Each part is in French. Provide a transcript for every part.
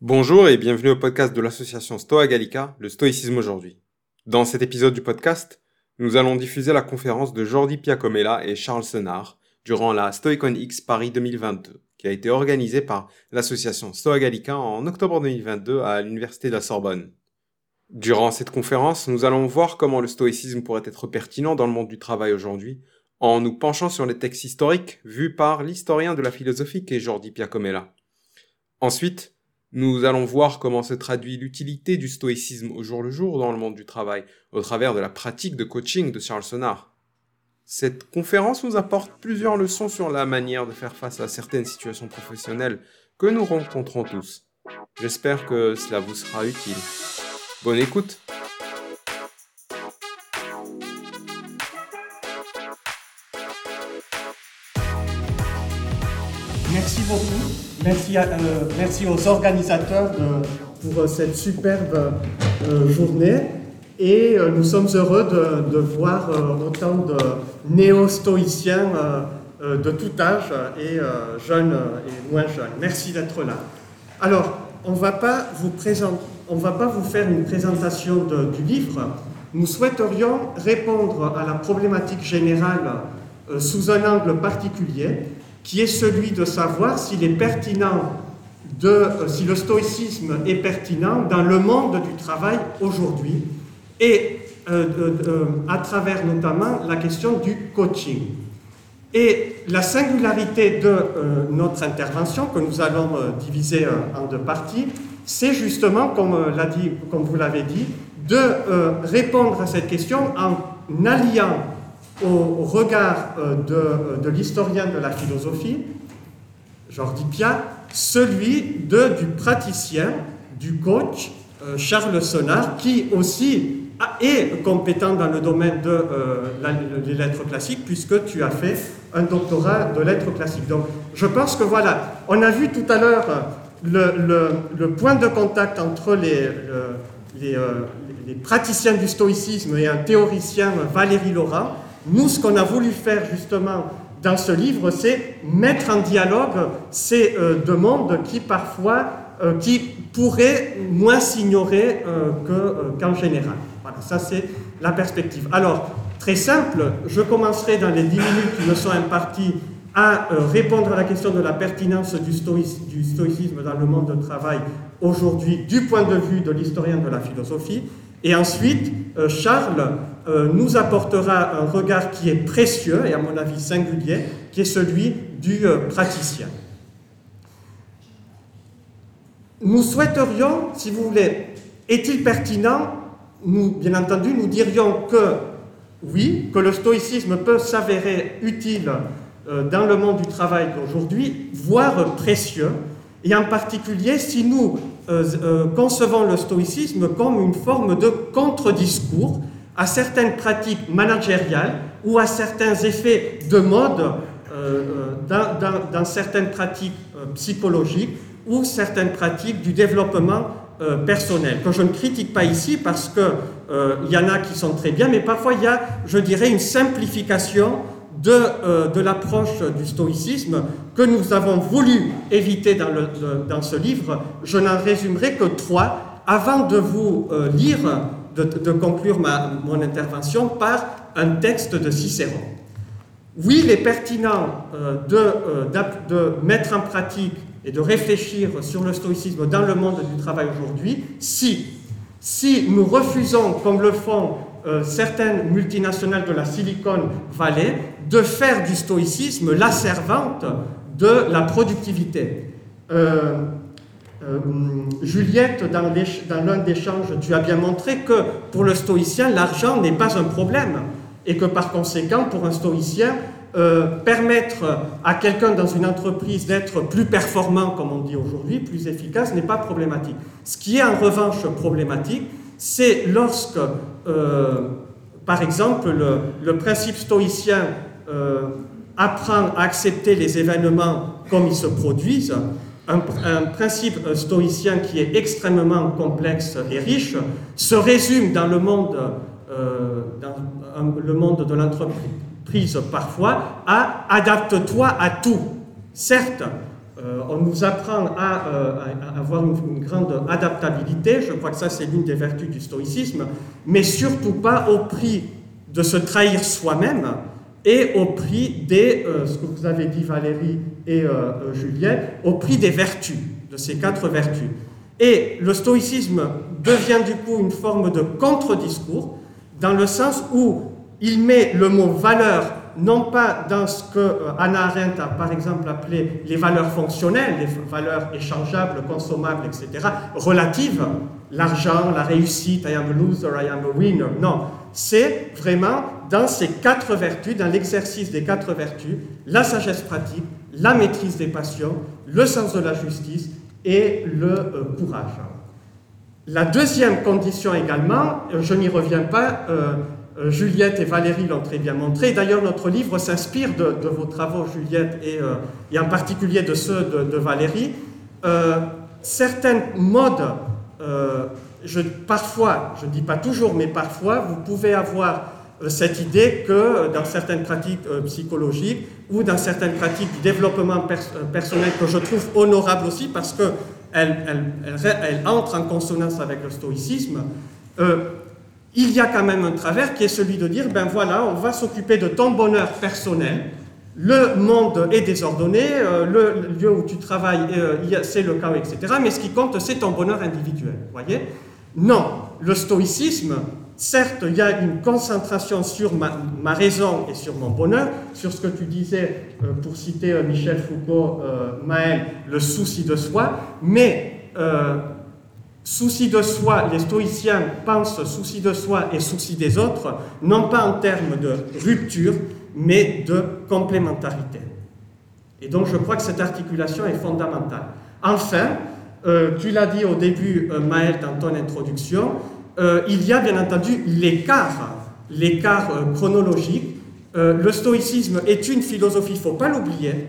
Bonjour et bienvenue au podcast de l'association Stoa Gallica, le stoïcisme aujourd'hui. Dans cet épisode du podcast, nous allons diffuser la conférence de Jordi Piacomella et Charles Senard durant la Stoicon X Paris 2022, qui a été organisée par l'association Stoa Gallica en octobre 2022 à l'université de la Sorbonne. Durant cette conférence, nous allons voir comment le stoïcisme pourrait être pertinent dans le monde du travail aujourd'hui en nous penchant sur les textes historiques vus par l'historien de la philosophie qu'est Jordi Piacomella. Ensuite, nous allons voir comment se traduit l'utilité du stoïcisme au jour le jour dans le monde du travail, au travers de la pratique de coaching de Charles Sonnard. Cette conférence nous apporte plusieurs leçons sur la manière de faire face à certaines situations professionnelles que nous rencontrons tous. J'espère que cela vous sera utile. Bonne écoute Merci beaucoup. Merci, euh, aux organisateurs pour euh, cette superbe euh, journée. Et nous sommes heureux de, voir autant de néo-stoïciens de tout âge, et jeunes et moins jeunes. Merci d'être là. Alors, on on va pas vous faire une présentation du livre. Nous souhaiterions répondre à la problématique générale sous un angle particulier, qui est celui de savoir s'il est pertinent euh, si le stoïcisme est pertinent dans le monde du travail aujourd'hui, et euh, de- à travers notamment la question du coaching. Et la singularité de euh, notre intervention, que nous allons euh, diviser euh, en deux parties, c'est justement, comme, euh, comme vous l'avez dit, de euh, répondre à cette question en alliant au regard euh, de, euh, de l'historien de la philosophie, Jordi Pia, celui de, du praticien, du coach, euh, Charles Sonnard, qui aussi est compétent dans le domaine de euh, les lettres classiques, puisque tu as fait un doctorat de lettres classiques. Donc, je pense que voilà, on a vu tout à l'heure le, le- point de contact entre les, le- les, les praticiens du stoïcisme et un théoricien, Valérie Laurent. Nous, ce qu'on a voulu faire justement dans ce livre, c'est mettre en dialogue ces euh, deux mondes qui parfois, euh, qui pourraient moins s'ignorer euh, que, qu'en général. Voilà, ça c'est la perspective. Alors, très simple, je commencerai dans les 10 minutes qui me sont imparties à répondre à la question de la pertinence du, stoïcisme dans le monde du travail aujourd'hui du point de vue de l'historien de la philosophie. Et ensuite, Charles euh, nous apportera un regard qui est précieux et à mon avis singulier, qui est celui du euh, praticien. Nous souhaiterions, si vous voulez, est-il pertinent Nous, bien entendu, nous dirions que oui, que le stoïcisme peut s'avérer utile euh, dans le monde du travail d'aujourd'hui, voire précieux, et en particulier si nous concevons le stoïcisme comme une forme de contre-discours à certaines pratiques managériales ou à certains effets de mode euh, euh, dans, certaines pratiques euh, psychologiques ou certaines pratiques du développement euh, personnel, que je ne critique pas ici parce qu'il y en a qui sont très bien, mais parfois il y a, je dirais, une simplification de, euh, de l'approche du stoïcisme que nous avons voulu éviter dans, dans ce livre. Je n'en résumerai que trois avant de vous euh, lire, de, conclure ma- mon intervention par un texte de Cicéron. Oui, il est pertinent euh, de, euh, de mettre en pratique et de réfléchir sur le stoïcisme dans le monde du travail aujourd'hui si, si nous refusons, comme le font euh, certaines multinationales de la Silicon Valley, de faire du stoïcisme la servante de la productivité. Euh, euh, Juliette, dans l'un des échanges, tu as bien montré que pour le stoïcien, l'argent n'est pas un problème et que par conséquent, pour un stoïcien, euh, permettre à quelqu'un dans une entreprise d'être plus performant, comme on dit aujourd'hui, plus efficace, n'est pas problématique. Ce qui est en revanche problématique, c'est lorsque, par exemple, le, principe stoïcien apprend à accepter les événements comme ils se produisent, un, principe euh, stoïcien qui est extrêmement complexe et riche se résume dans le monde, euh, dans un- le monde de l'entreprise parfois à adapte-toi à tout. Certes, Euh, on nous apprend à, avoir une, grande adaptabilité, je crois que ça c'est l'une des vertus du stoïcisme, mais surtout pas au prix de se trahir soi-même et au prix des, ce que vous avez dit Valérie et Juliette, au prix des vertus, de ces quatre vertus. Et le stoïcisme devient du coup une forme de contre-discours, dans le sens où il met le mot valeur non pas dans ce que euh, Anna Arendt a par exemple appelé les valeurs fonctionnelles, les valeurs échangeables, consommables, etc., relatives, l'argent, la réussite, I am a loser, I am a winner. Non, c'est vraiment dans ces quatre vertus, dans l'exercice des quatre vertus, la sagesse pratique, la maîtrise des passions, le sens de la justice et le euh, courage. La deuxième condition également, euh, je n'y reviens pas, euh, Juliette et Valérie l'ont très bien montré. D'ailleurs, notre livre s'inspire de, vos travaux, Juliette, et, et, en particulier de ceux de, Valérie. certains modes, parfois, je ne dis pas toujours, mais parfois, vous pouvez avoir cette idée que dans certaines pratiques psychologiques, ou dans certaines pratiques du développement euh, personnel que je trouve honorables aussi parce qu'elles elle, elle, entrent en consonance avec le stoïcisme, euh, il y a quand même un travers qui est celui de dire, ben voilà, on va s'occuper de ton bonheur personnel, le monde est désordonné, euh, le lieu où tu travailles, c'est le chaos, etc. Mais ce qui compte, c'est ton bonheur individuel. Voyez? Non, le stoïcisme Certes, il y a une concentration sur ma, raison et sur mon bonheur, sur ce que tu disais, euh, pour citer euh, Michel Foucault, euh, Maël, le souci de soi, mais souci de soi, les stoïciens pensent souci de soi et souci des autres, non pas en termes de rupture, mais de complémentarité. Et donc je crois que cette articulation est fondamentale. Enfin, tu l'as dit au début, Maël, dans ton introduction, euh, il y a bien entendu l'écart, l'écart euh, chronologique. Euh, le stoïcisme est une philosophie, il ne faut pas l'oublier,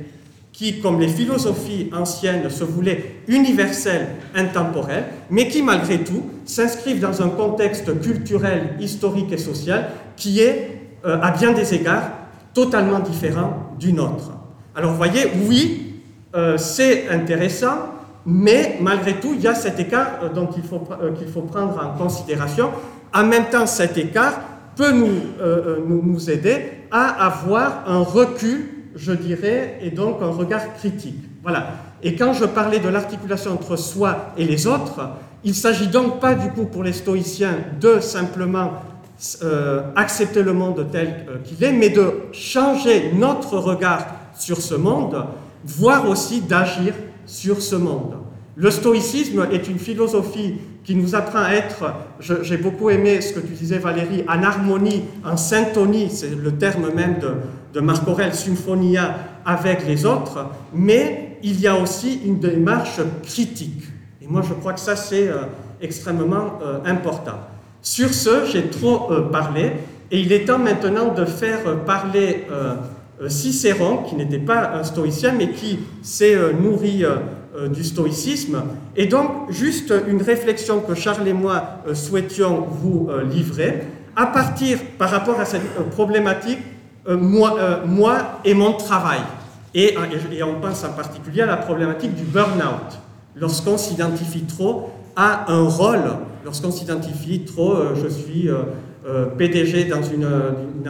qui, comme les philosophies anciennes, se voulait universelle, intemporelle, mais qui, malgré tout, s'inscrivent dans un contexte culturel, historique et social qui est, à bien des égards, totalement différent du nôtre. Alors, voyez, oui, c'est intéressant, mais malgré tout, il y a cet écart euh, faut, euh, qu'il faut prendre en considération. En même temps, cet écart peut euh, nous, nous, aider à avoir un recul, je dirais, et donc un regard critique. Voilà. Et quand je parlais de l'articulation entre soi et les autres, il ne s'agit donc pas du coup pour les stoïciens de simplement accepter le monde tel qu'il est, mais de changer notre regard sur ce monde, voire aussi d'agir sur ce monde. Le stoïcisme est une philosophie qui nous apprend à être, j'ai beaucoup aimé ce que tu disais Valérie, en harmonie, en syntonie, c'est le terme même de, de Marc Aurèle, symphonia, avec les autres, mais il y a aussi une démarche critique. Et moi je crois que ça c'est euh, extrêmement euh, important. Sur ce, j'ai trop euh, parlé, et il est temps maintenant de faire parler Cicéron, qui n'était pas un stoïcien, mais qui s'est nourri euh, du stoïcisme. Et donc, juste une réflexion que Charles et moi euh, souhaitions vous euh, livrer, à partir, par rapport à cette problématique, moi, moi et mon travail. Et, et, on pense en particulier à la problématique du burn-out, lorsqu'on s'identifie trop à un rôle, lorsqu'on s'identifie trop, je suis euh, PDG dans une,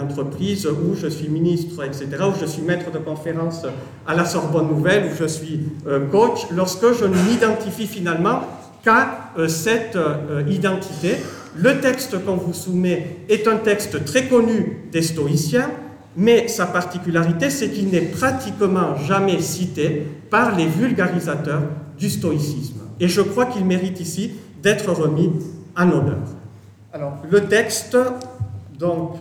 entreprise où je suis ministre, etc., où je suis maître de conférence à la Sorbonne Nouvelle, où je suis euh, coach, lorsque je ne m'identifie finalement qu'à euh, cette identité. Le texte qu'on vous soumet est un texte très connu des stoïciens, mais sa particularité, c'est qu'il n'est pratiquement jamais cité par les vulgarisateurs du stoïcisme. Et je crois qu'il mérite ici d'être remis en honneur. Alors, le texte donc,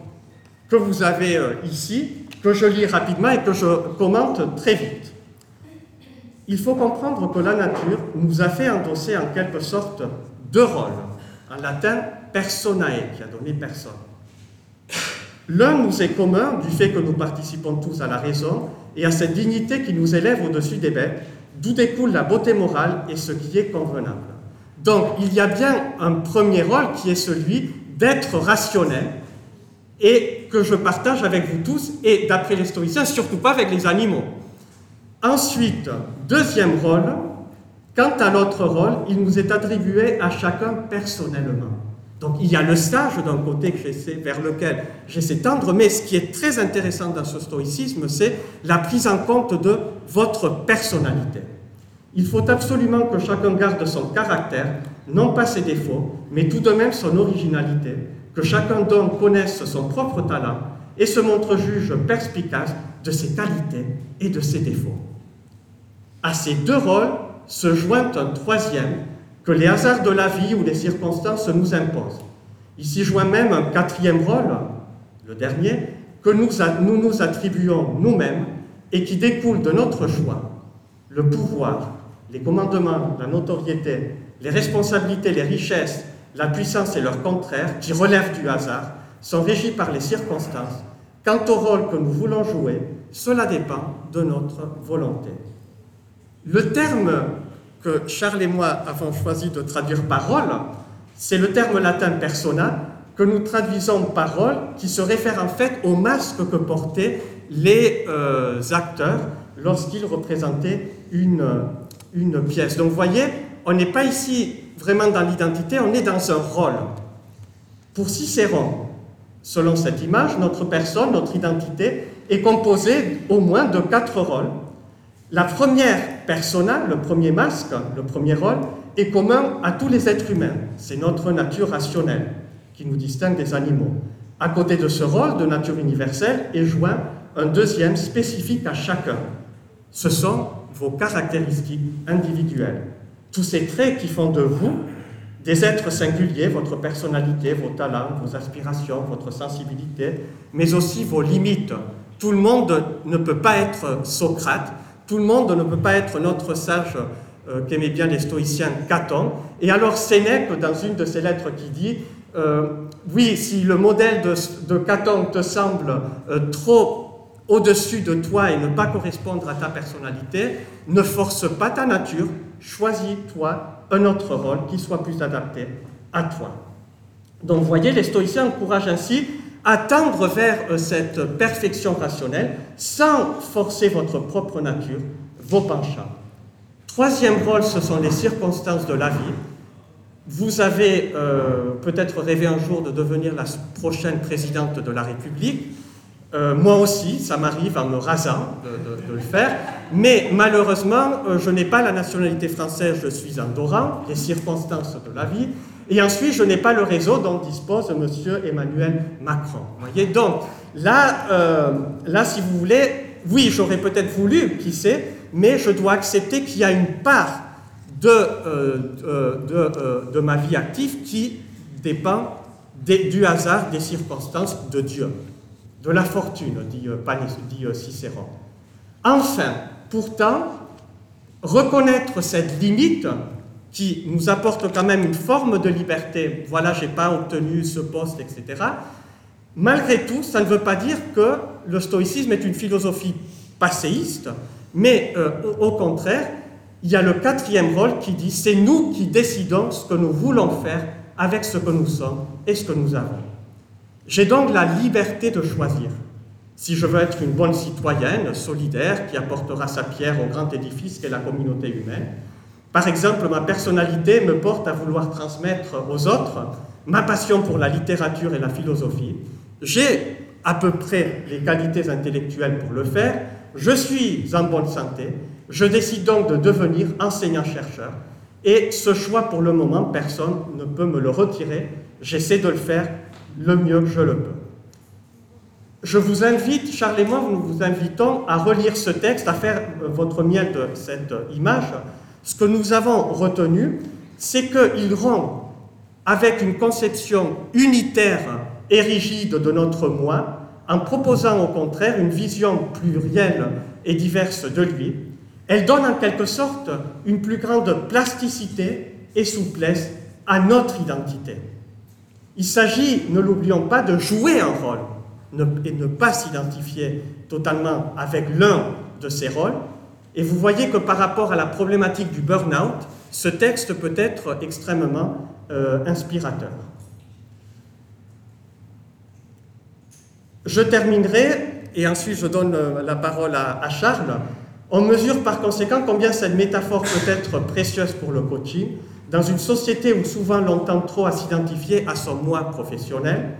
que vous avez euh, ici, que je lis rapidement et que je commente très vite. Il faut comprendre que la nature nous a fait endosser en quelque sorte deux rôles. En latin, personae, qui a donné personne. L'un nous est commun du fait que nous participons tous à la raison et à cette dignité qui nous élève au-dessus des bêtes, d'où découle la beauté morale et ce qui est convenable. Donc il y a bien un premier rôle qui est celui d'être rationnel et que je partage avec vous tous et d'après les stoïciens, surtout pas avec les animaux. Ensuite, deuxième rôle, quant à l'autre rôle, il nous est attribué à chacun personnellement. Donc il y a le stage d'un côté vers lequel j'essaie tendre, mais ce qui est très intéressant dans ce stoïcisme, c'est la prise en compte de votre personnalité. Il faut absolument que chacun garde son caractère, non pas ses défauts, mais tout de même son originalité, que chacun d'eux connaisse son propre talent et se montre juge perspicace de ses qualités et de ses défauts. À ces deux rôles se joint un troisième que les hasards de la vie ou les circonstances nous imposent. Ici joint même un quatrième rôle, le dernier, que nous, nous attribuons nous-mêmes et qui découle de notre choix, le pouvoir, les commandements, la notoriété, les responsabilités, les richesses, la puissance et leurs contraires, qui relèvent du hasard, sont régis par les circonstances. Quant au rôle que nous voulons jouer, cela dépend de notre volonté. Le terme que Charles et moi avons choisi de traduire parole, c'est le terme latin persona que nous traduisons parole qui se réfère en fait au masque que portaient les euh, acteurs lorsqu'ils représentaient une, une pièce. Donc vous voyez, on n'est pas ici vraiment dans l'identité, on est dans un rôle. Pour Cicéron, selon cette image, notre personne, notre identité est composée au moins de quatre rôles. La première persona, le premier masque, le premier rôle, est commun à tous les êtres humains. C'est notre nature rationnelle qui nous distingue des animaux. À côté de ce rôle de nature universelle est joint un deuxième spécifique à chacun. Ce sont vos caractéristiques individuelles. Tous ces traits qui font de vous des êtres singuliers, votre personnalité, vos talents, vos aspirations, votre sensibilité, mais aussi vos limites. Tout le monde ne peut pas être Socrate, tout le monde ne peut pas être notre sage euh, qu'aimaient bien les stoïciens Caton. Et alors Sénèque, dans une de ses lettres, qui dit euh, Oui, si le modèle de, de Caton te semble euh, trop au-dessus de toi et ne pas correspondre à ta personnalité, ne force pas ta nature, choisis-toi un autre rôle qui soit plus adapté à toi. Donc voyez, les stoïciens encouragent ainsi à tendre vers euh, cette perfection rationnelle sans forcer votre propre nature, vos penchants. Troisième rôle, ce sont les circonstances de la vie. Vous avez euh, peut-être rêvé un jour de devenir la prochaine présidente de la République. Euh, moi aussi, ça m'arrive en me rasant de, le faire, mais malheureusement, euh, je n'ai pas la nationalité française, je suis andorran, les circonstances de la vie, et ensuite, je n'ai pas le réseau dont dispose M. Emmanuel Macron. Donc, là, euh, là, si vous voulez, oui, j'aurais peut-être voulu, qui sait, mais je dois accepter qu'il y a une part de, de ma vie active qui dépend du hasard, des circonstances de Dieu de la fortune, dit, euh, euh, Cicéron. Enfin, pourtant, reconnaître cette limite qui nous apporte quand même une forme de liberté, voilà, j'ai pas obtenu ce poste, etc. Malgré tout, ça ne veut pas dire que le stoïcisme est une philosophie passéiste, mais euh, au contraire, il y a le quatrième rôle qui dit c'est nous qui décidons ce que nous voulons faire avec ce que nous sommes et ce que nous avons. J'ai donc la liberté de choisir. Si je veux être une bonne citoyenne, solidaire, qui apportera sa pierre au grand édifice qu'est la communauté humaine, par exemple, ma personnalité me porte à vouloir transmettre aux autres ma passion pour la littérature et la philosophie. J'ai à peu près les qualités intellectuelles pour le faire. Je suis en bonne santé. Je décide donc de devenir enseignant-chercheur. Et ce choix, pour le moment, personne ne peut me le retirer. J'essaie de le faire le mieux que je le peux. Je vous invite, Charles et moi, nous vous invitons à relire ce texte, à faire votre miel de cette image. Ce que nous avons retenu, c'est qu'il rend, avec une conception unitaire et rigide de notre moi, en proposant au contraire une vision plurielle et diverse de lui, elle donne en quelque sorte une plus grande plasticité et souplesse à notre identité. Il s'agit, ne l'oublions pas, de jouer un rôle et ne pas s'identifier totalement avec l'un de ces rôles. Et vous voyez que par rapport à la problématique du burn-out, ce texte peut être extrêmement euh, inspirateur. Je terminerai, et ensuite je donne euh, la parole à, Charles, On mesure par conséquent combien cette métaphore peut être précieuse pour le coaching dans une société où souvent l'on tend trop à s'identifier à son moi professionnel.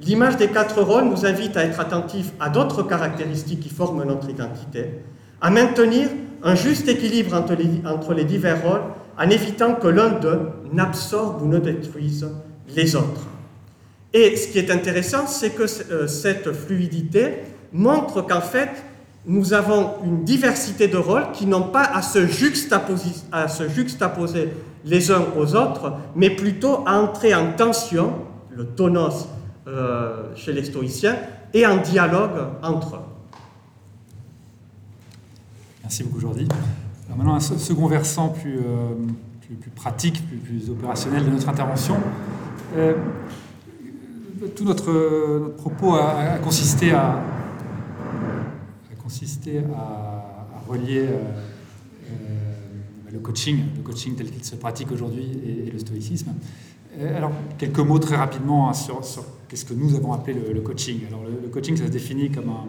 L'image des quatre rôles nous invite à être attentifs à d'autres caractéristiques qui forment notre identité, à maintenir un juste équilibre entre les, divers rôles en évitant que l'un d'eux n'absorbe ou ne détruise les autres. Et ce qui est intéressant, c'est que euh, cette fluidité montre qu'en fait, nous avons une diversité de rôles qui n'ont pas à se juxtaposer les uns aux autres, mais plutôt à entrer en tension, le tonos euh, chez les stoïciens, et en dialogue entre eux. Merci beaucoup Jordi. Maintenant, un second versant plus, euh, plus, pratique, plus, opérationnel de notre intervention. Euh, tout notre, propos a, consisté à, consisté à, relier le coaching, le coaching tel qu'il se pratique aujourd'hui et, le stoïcisme. Alors, quelques mots très rapidement hein, sur, qu'est-ce que nous avons appelé le, coaching. Alors, le, coaching, ça se définit comme un,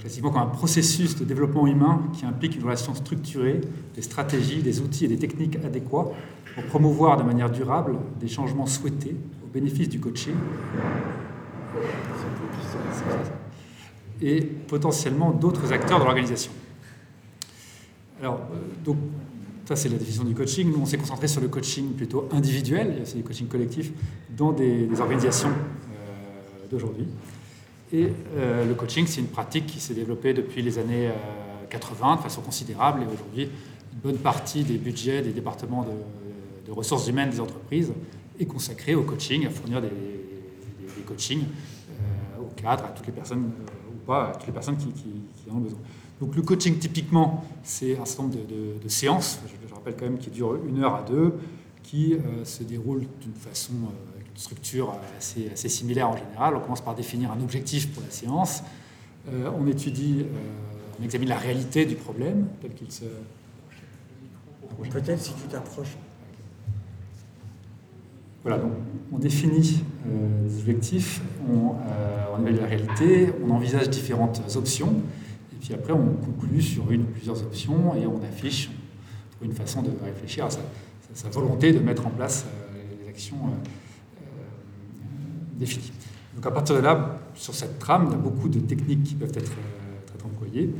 classiquement comme un processus de développement humain qui implique une relation structurée, des stratégies, des outils et des techniques adéquats pour promouvoir de manière durable des changements souhaités au bénéfice du coaché et potentiellement d'autres acteurs de l'organisation. Alors, euh, ça c'est la définition du coaching. Nous, on s'est concentré sur le coaching plutôt individuel, c'est du coaching collectif, dans des, organisations euh, d'aujourd'hui. Et euh, le coaching, c'est une pratique qui s'est développée depuis les années 80 euh, de façon considérable. Et aujourd'hui, une bonne partie des budgets des départements de, ressources humaines des entreprises est consacrée au coaching, à fournir des, coachings aux cadres, à toutes les personnes, ou pas, à toutes les personnes qui, en ont besoin. Donc le coaching, typiquement, c'est un certain nombre de, séances, je, rappelle quand même, qui durent une heure à deux, qui se déroulent d'une façon structure assez, assez, similaire en général. On commence par définir un objectif pour la séance. Euh, on étudie, euh, on examine la réalité du problème tel qu'il se. Peut-être si tu t'approches. Voilà, donc on définit euh, des objectifs, on, on évalue la réalité, on envisage différentes options, puis après on conclut sur une ou plusieurs options et on affiche une façon de réfléchir à sa, volonté de mettre en place les actions définie. Donc à partir de là, sur cette trame, il y a beaucoup de techniques qui peuvent être, euh, employées,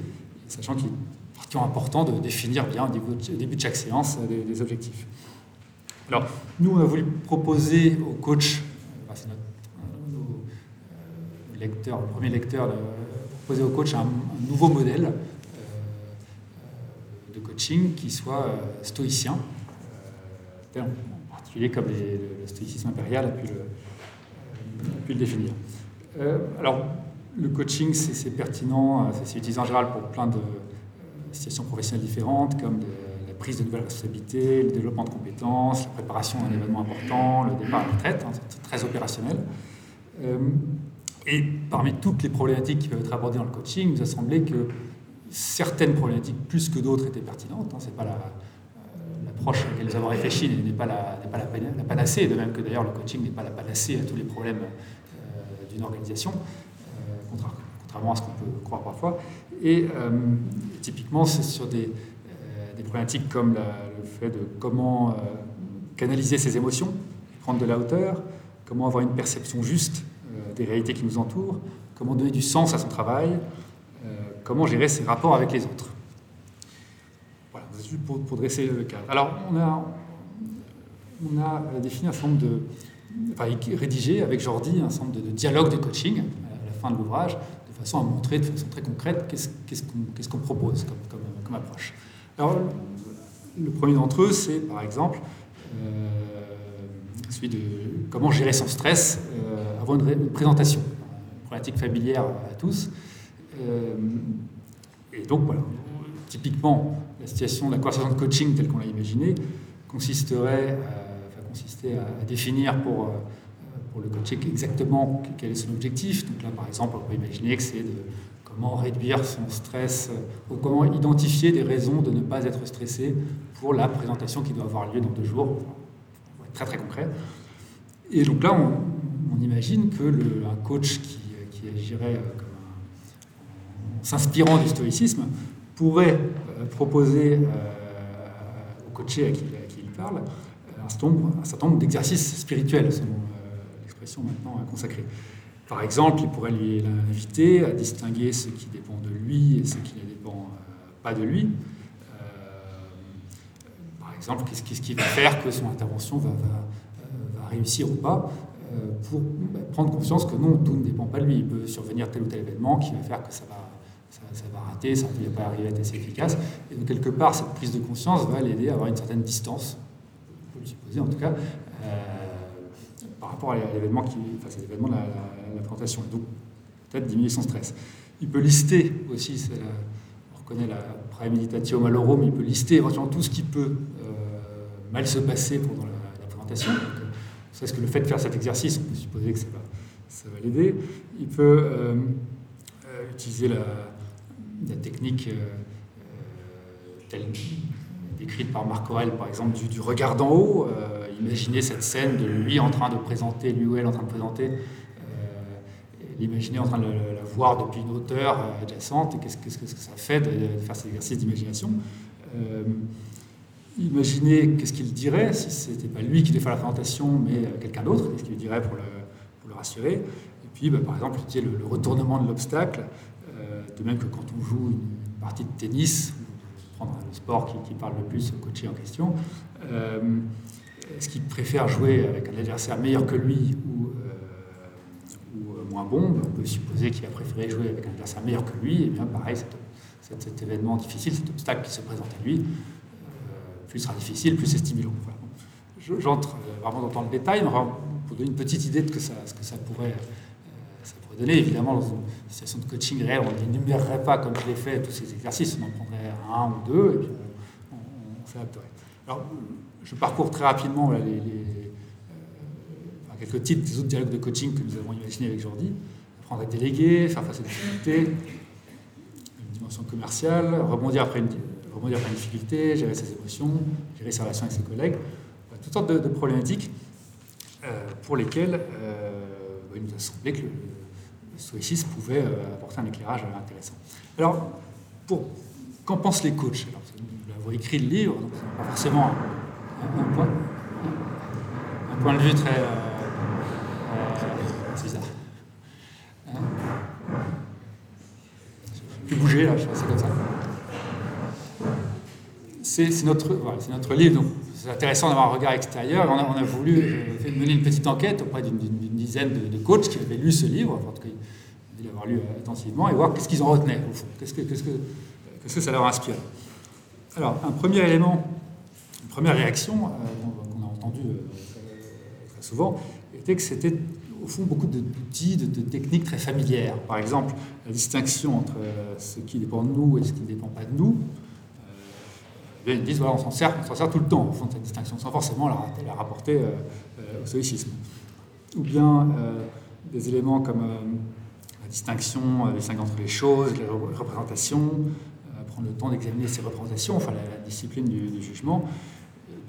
sachant qu'il est particulièrement important de définir bien au début de chaque séance euh, des, objectifs. Alors, nous, on a voulu proposer au coach, euh, c'est notre, lecteur, le premier lecteur, proposer au coach un, nouveau modèle de coaching qui soit stoïcien, en particulier comme le stoïcisme impérial a pu le, définir. Euh, alors, le coaching, c'est pertinent, euh, c'est utilisé en général pour plein de euh, situations professionnelles différentes, comme la prise de nouvelles responsabilités, le développement de compétences, la préparation d'un événement important, le départ à la retraite, hein, c'est très opérationnel. Et parmi toutes les problématiques qui peuvent être abordées dans le coaching, il nous a semblé que certaines problématiques, plus que d'autres, étaient pertinentes. Hein, pas la, l'approche à laquelle nous avons réfléchi n'est pas, la, pas la, panacée, de même que d'ailleurs le coaching n'est pas la panacée à tous les problèmes euh, d'une organisation, euh, contrairement à ce qu'on peut croire parfois. Et euh, typiquement, c'est sur des, problématiques comme le fait de comment canaliser ses émotions, prendre de la hauteur, comment avoir une perception juste des réalités qui nous entourent, comment donner du sens à son travail, comment gérer ses rapports avec les autres pour, pour, dresser le cadre. Alors, on a, a défini un certain de. Enfin, rédigé avec Jordi un certain nombre de, dialogues de coaching à la fin de l'ouvrage, de façon à montrer de façon très concrète qu'est-ce qu'on propose comme, approche. Alors, le premier d'entre eux, c'est par exemple euh, celui de comment gérer son stress euh, une, présentation. Une problématique familière à tous. Euh, et donc, voilà, typiquement, la situation de la conversation de coaching telle qu'on l'a imaginée consisterait, à, consister à, définir pour, euh, pour le coaching exactement quel est son objectif. Donc là, par exemple, on peut imaginer que c'est de comment réduire son stress, ou comment identifier des raisons de ne pas être stressé pour la présentation qui doit avoir lieu dans deux jours. Être très très concret. Et donc là, on, imagine que le, coach qui, agirait en s'inspirant du stoïcisme pourrait proposer au coaché à qui, il parle un certain nombre, d'exercices spirituels, selon l'expression maintenant consacrée. Par exemple, il pourrait lui l'inviter à distinguer ce qui dépend de lui et ce qui ne dépend pas de lui. par exemple, qu'est-ce qui va faire que son intervention va, réussir ou pas euh, pour bah, prendre conscience que non, tout ne dépend pas de lui. Il peut survenir tel ou tel événement qui va faire que ça va, ça, va rater, ça ne va pas arriver à être assez efficace. Et donc, quelque part, cette prise de conscience va l'aider à avoir une certaine distance, on peut le supposer en tout cas, euh, par rapport à l'événement qui, enfin, l'événement de la, présentation. Donc, peut-être diminuer son stress. Il peut lister aussi, on reconnaît la préméditatio malorum, il peut lister éventuellement tout ce qui peut euh, mal se passer pendant la, présentation. C'est que le fait de faire cet exercice, on peut supposer que ça va, l'aider. Il peut euh, euh, utiliser la, technique euh, telle décrite par Marc Aurel, par exemple, du, regard d'en haut. imaginer cette scène de lui en train de présenter, lui ou elle en train de présenter, l'imaginer en train de la, voir depuis une hauteur adjacente, et qu'est-ce que ça fait de, faire cet exercice d'imagination? Imaginez qu'est-ce qu'il dirait si ce n'était pas lui qui devait faire la présentation, mais euh, quelqu'un d'autre, qu'est-ce qu'il dirait pour le, rassurer. Et puis, bah, par exemple, le, le, retournement de l'obstacle, euh, de même que quand on joue une partie de tennis, prendre le sport qui, parle le plus au coaché en question, euh, est-ce qu'il préfère jouer avec un adversaire meilleur que lui ou, moins bon? On peut supposer qu'il a préféré jouer avec un adversaire meilleur que lui, et bien pareil, cet événement difficile, cet obstacle qui se présente à lui, plus ce sera difficile, plus c'est stimulant. J'entre euh, vraiment dans le détail, mais pour donner une petite idée de ce que ça pourrait, euh, ça pourrait donner. Évidemment, dans une situation de coaching réel, on n'énumérerait pas, comme je l'ai fait, tous ces exercices, on en prendrait un ou deux, et puis on, on s'adapterait. Alors, je parcours très rapidement euh, quelques titres des autres dialogues de coaching que nous avons imaginés avec Jordi. Apprendre à déléguer, faire face à des difficultés, une dimension commerciale, rebondir après une rebondir après une difficulté, gérer ses émotions, gérer ses relations avec ses collègues, toutes sortes de, problématiques euh, pour lesquelles euh, il nous a semblé que le, stoïcisme pouvait euh, apporter un éclairage intéressant. Alors, qu'en pensent les coachs? Alors, Nous avons écrit le livre, donc pas forcément un, point, de vue très bizarre. Je peux bouger là, je suis comme ça c'est notre, notre livre, donc c'est intéressant d'avoir un regard extérieur. On a, voulu euh, mener une petite enquête auprès d'une dizaine de, coachs qui avaient lu ce livre, enfin, en tout cas, l'avoir lu euh, intensivement, et voir qu'est-ce qu'ils en retenaient, au fond. Qu'est-ce que, ça leur inspire Alors, un premier élément, une première réaction euh, qu'on a entendue très souvent, était que c'était au fond beaucoup d'outils, de, techniques très familières. Par exemple, la distinction entre ce qui dépend de nous et ce qui ne dépend pas de nous ils disent voilà, on s'en sert, sert tout le temps, au fond, de cette distinction, sans forcément la, la rapporter euh, euh, au stoïcisme. Ou bien euh, des éléments comme la distinction, distinguer entre les choses, les représentations, prendre le temps d'examiner ces représentations, enfin la, discipline du, jugement.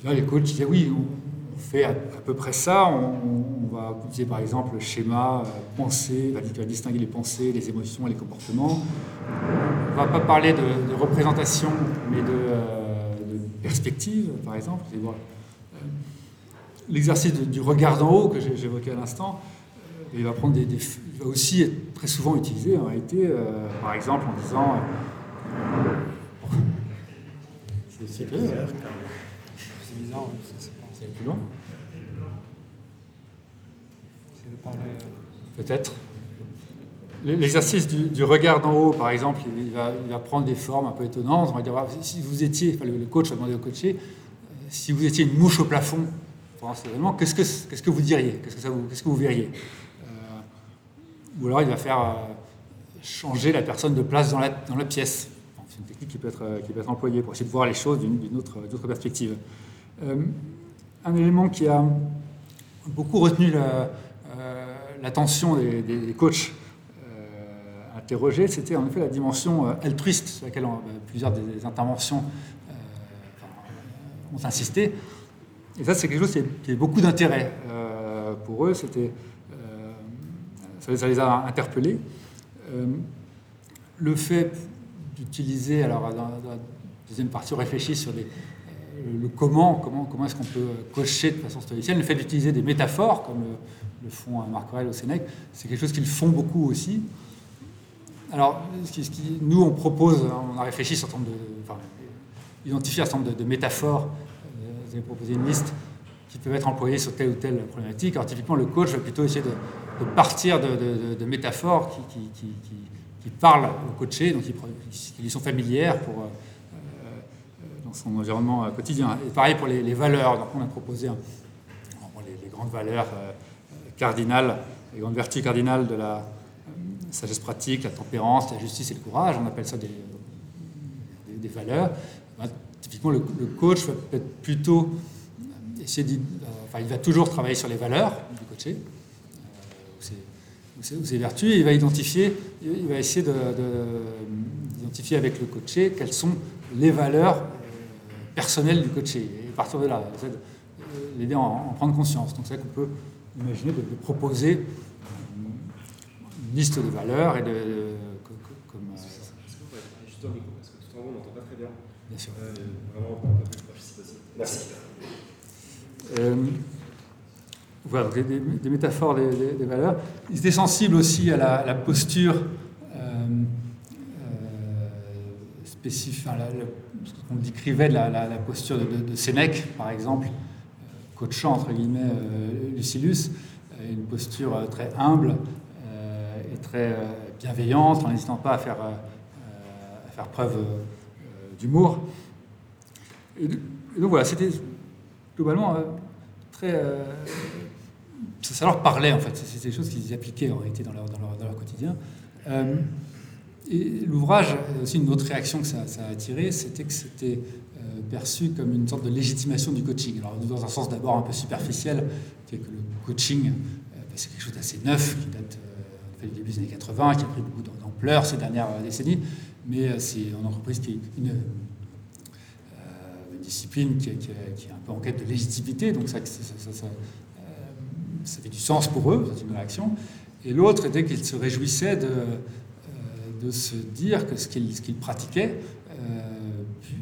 Bien, les coachs disaient oui, on, fait à, peu près ça, on, va utiliser par exemple le schéma pensée, va, va distinguer les pensées, les émotions et les comportements. On ne va pas parler de, de représentation, mais de perspective, par exemple. Euh, l'exercice du regard d'en haut que j'évoquais à l'instant, euh, il va, des, va aussi être très souvent utilisé en réalité, euh, par exemple en disant. c'est bizarre. C'est bizarre, c'est plus loin. Peut-être. L'exercice du, regard d'en haut, par exemple, il va, prendre des formes un peu étonnantes. On va dire, ah, si vous étiez, le, coach va demander au coaché, euh, si vous étiez une mouche au plafond pendant cet événement, qu'est-ce que, qu'est-ce que vous diriez? Qu'est-ce que, vous, verriez? Euh, Ou alors il va faire euh, changer la personne de place dans la, pièce. c'est une technique qui peut, être, employée pour essayer de voir les choses d'une, autre, perspective. un élément qui a beaucoup retenu l'attention des coachs c'était en effet la dimension euh, altruiste sur laquelle euh, plusieurs des interventions euh, ont insisté. Et ça, c'est quelque chose qui a, beaucoup d'intérêt pour eux. C'était, ça, les a interpellés. le fait d'utiliser, alors dans, la deuxième partie, on réfléchit sur le comment, comment, comment est-ce qu'on peut cocher de façon stoïcienne. Le fait d'utiliser des métaphores, comme le, font Marc Aurèle au Sénèque, c'est quelque chose qu'ils font beaucoup aussi. Alors, ce qui, nous, on propose, on a réfléchi sur un certain nombre de. Identifié un certain nombre de, métaphores. Euh, vous avez proposé une liste qui peuvent être employées sur telle ou telle problématique. Alors, typiquement, le coach va plutôt essayer de, partir de, métaphores qui, parlent au coaché, donc qui, lui sont familières pour, euh, euh, dans son environnement quotidien. Et pareil pour les, valeurs. Donc, on a proposé les, grandes valeurs cardinales, les grandes vertus cardinales de la sagesse pratique, la tempérance, la justice et le courage, on appelle ça des, valeurs. Typiquement, le, coach va peut-être plutôt essayer de, euh, enfin, il va toujours travailler sur les valeurs du coaché, euh, ou ses, vertus, et il va identifier, il va essayer d'identifier de, avec le coaché quelles sont les valeurs euh, personnelles du coaché, et partir de là, l'aider à en, prendre conscience. Donc c'est vrai qu'on peut imaginer de proposer liste de valeurs et de. comme, euh, Juste un micro, parce que tout en haut, on n'entend pas très bien. Bien sûr. Euh, vraiment, un peu plus proche si possible. Merci. Euh, voilà, des, des, métaphores des, des, valeurs. Ils étaient sensibles aussi à la, la posture euh, euh, spécifique, enfin, ce qu'on décrivait de la, la, la posture de, de, Sénèque, par exemple, coachant entre guillemets Lucilius, une posture très humble, très euh, bienveillante, en n'hésitant pas à faire, euh, à faire preuve euh, d'humour. Et, donc voilà, c'était globalement très. ça leur parlait en fait, c'était des choses qu'ils appliquaient en réalité dans leur, dans leur, dans leur quotidien. et l'ouvrage, aussi une autre réaction que ça, ça a attiré, c'était que c'était perçu comme une sorte de légitimation du coaching. Alors, dans un sens d'abord un peu superficiel, qui est que le coaching, c'est quelque chose d'assez neuf, qui date du début des années 80, qui a pris beaucoup d'ampleur ces dernières décennies, mais euh, c'est une entreprise qui est une, euh, discipline qui, est un peu en quête de légitimité, donc ça, euh, fait du sens pour eux, c'est une réaction. Et l'autre était qu'ils se réjouissaient de, se dire que ce qu'ils pratiquaient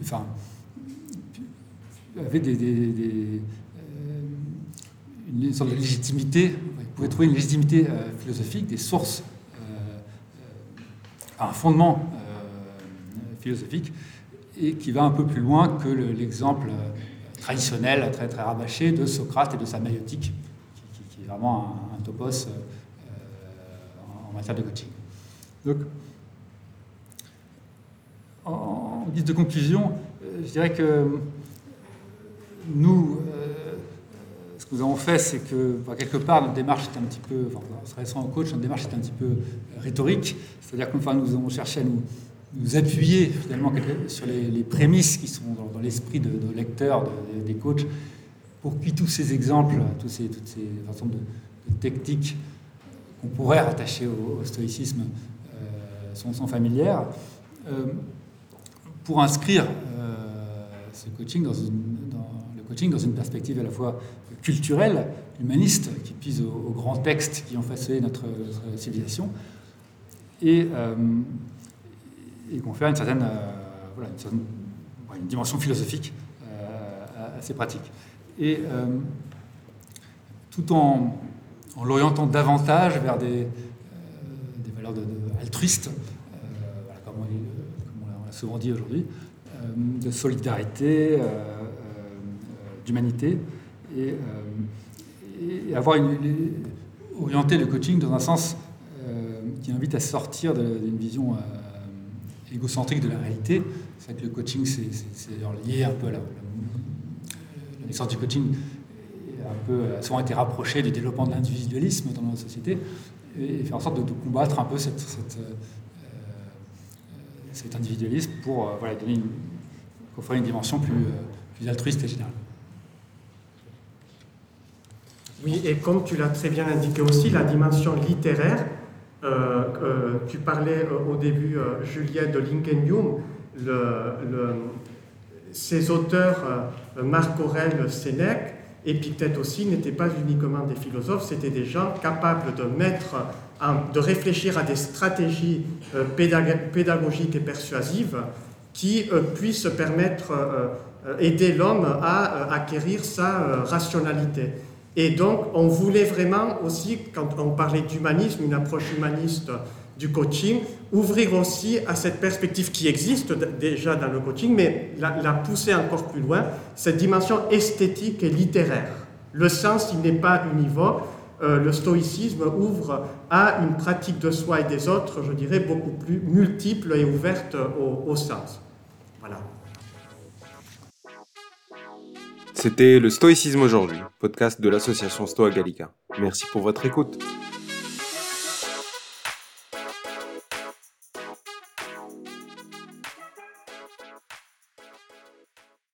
enfin, avait des, une sorte de légitimité pouvez trouver une légitimité euh, philosophique, des sources, euh, euh, un fondement philosophique, et qui va un peu plus loin que l'exemple traditionnel, très, très rabâché, de Socrate et de sa maïotique, qui, est vraiment un, topos en, matière de coaching. Donc, en, guise de conclusion, je dirais que nous, que nous avons fait, c'est que, quelque part, notre démarche est un petit peu, enfin, en s'adressant au coach, notre démarche est un petit peu rhétorique. C'est-à-dire que nous avons cherché à nous, appuyer finalement sur les, prémices qui sont dans, l'esprit de, lecteurs, des coachs, pour que tous ces exemples, tous ces, toutes ces façons de, techniques qu'on pourrait rattacher au, stoïcisme euh, sont, familières, euh, pour inscrire euh, ce coaching dans, dans, le coaching dans une perspective à la fois culturel, humaniste, qui pise aux, grands textes qui ont façonné notre, civilisation, et, euh, confère une certaine, euh, voilà, une, dimension philosophique euh, à, ces pratiques. Et euh, tout en, en l'orientant davantage vers des, valeurs altruistes, comme on, l'a souvent dit aujourd'hui, de solidarité, d'humanité, et, euh, avoir une, orienter le coaching dans un sens euh, qui invite à sortir d'une vision euh, égocentrique de la réalité. C'est vrai que le coaching, c'est lié un peu à la, la naissance du coaching un peu, a souvent été rapproché du développement de l'individualisme dans notre société et, faire en sorte de, combattre un peu cet individualisme pour voilà, donner une, offrir une dimension plus altruiste et générale. Oui, et comme tu l'as très bien indiqué aussi, la dimension littéraire, euh, euh, tu parlais euh, au début, Juliette, de Lincoln le, ces auteurs, Marc Aurèle, Sénèque, Épictète aussi, n'étaient pas uniquement des philosophes, c'était des gens capables de mettre de réfléchir à des stratégies pédagogiques et persuasives qui puissent permettre, aider l'homme à acquérir sa rationalité. Et donc, on voulait vraiment aussi, quand on parlait d'humanisme, une approche humaniste du coaching, ouvrir aussi à cette perspective qui existe déjà dans le coaching, mais la, pousser encore plus loin, cette dimension esthétique et littéraire. Le sens, il n'est pas univore. Euh, le stoïcisme ouvre à une pratique de soi et des autres, je dirais, beaucoup plus multiple et ouverte au, au sens. Voilà. C'était le Stoïcisme aujourd'hui, podcast de l'association Stoa Gallica. Merci pour votre écoute.